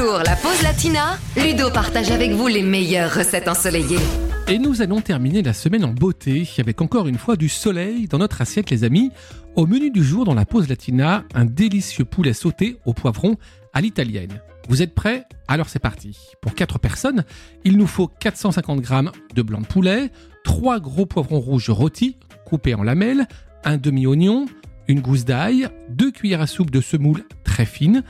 la pause latina, Ludo partage avec vous les meilleures recettes ensoleillées. Et nous allons terminer la semaine en beauté avec encore une fois du soleil dans notre assiette les amis. Au menu du jour dans la pause latina, un délicieux poulet sauté au poivron à l'italienne. Vous êtes prêts? Alors c'est parti. Pour 4 personnes, il nous faut 450 g de blanc de poulet, 3 gros poivrons rouges rôtis coupés en lamelles, un demi-oignon, une gousse d'ail, 2 cuillères à soupe de semoule très fine,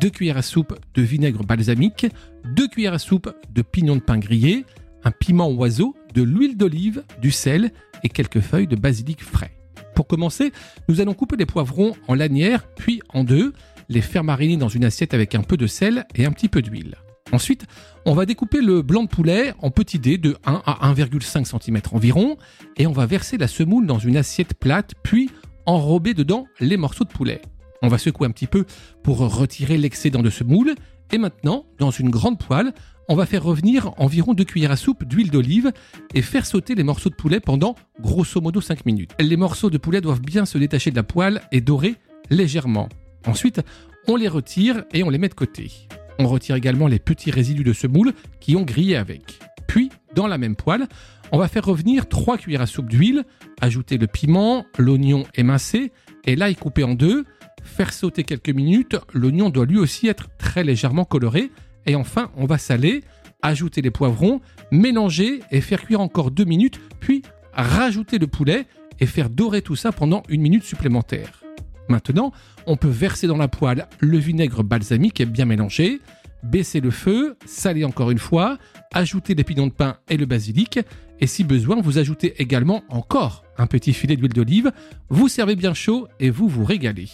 2 cuillères à soupe de vinaigre balsamique, 2 cuillères à soupe de pignon de pain grillé, un piment oiseau, de l'huile d'olive, du sel et quelques feuilles de basilic frais. Pour commencer, nous allons couper les poivrons en lanières, puis en deux, les faire mariner dans une assiette avec un peu de sel et un petit peu d'huile. Ensuite, on va découper le blanc de poulet en petits dés de 1 à 1,5 cm environ et on va verser la semoule dans une assiette plate puis enrober dedans les morceaux de poulet. On va secouer un petit peu pour retirer l'excédent de semoule et maintenant, dans une grande poêle, on va faire revenir environ 2 cuillères à soupe d'huile d'olive et faire sauter les morceaux de poulet pendant grosso modo 5 minutes. Les morceaux de poulet doivent bien se détacher de la poêle et dorer légèrement. Ensuite, on les retire et on les met de côté. On retire également les petits résidus de semoule qui ont grillé avec. Puis, dans la même poêle, on va faire revenir 3 cuillères à soupe d'huile, ajouter le piment, l'oignon émincé et l'ail coupé en deux, faire sauter quelques minutes, l'oignon doit lui aussi être très légèrement coloré et enfin on va saler, ajouter les poivrons, mélanger et faire cuire encore 2 minutes, puis rajouter le poulet et faire dorer tout ça pendant une minute supplémentaire. Maintenant, on peut verser dans la poêle le vinaigre balsamique bien mélangé, baisser le feu, saler encore une fois, ajouter les pignons de pain et le basilic, et si besoin, vous ajoutez également encore un petit filet d'huile d'olive, vous servez bien chaud et vous vous régalez.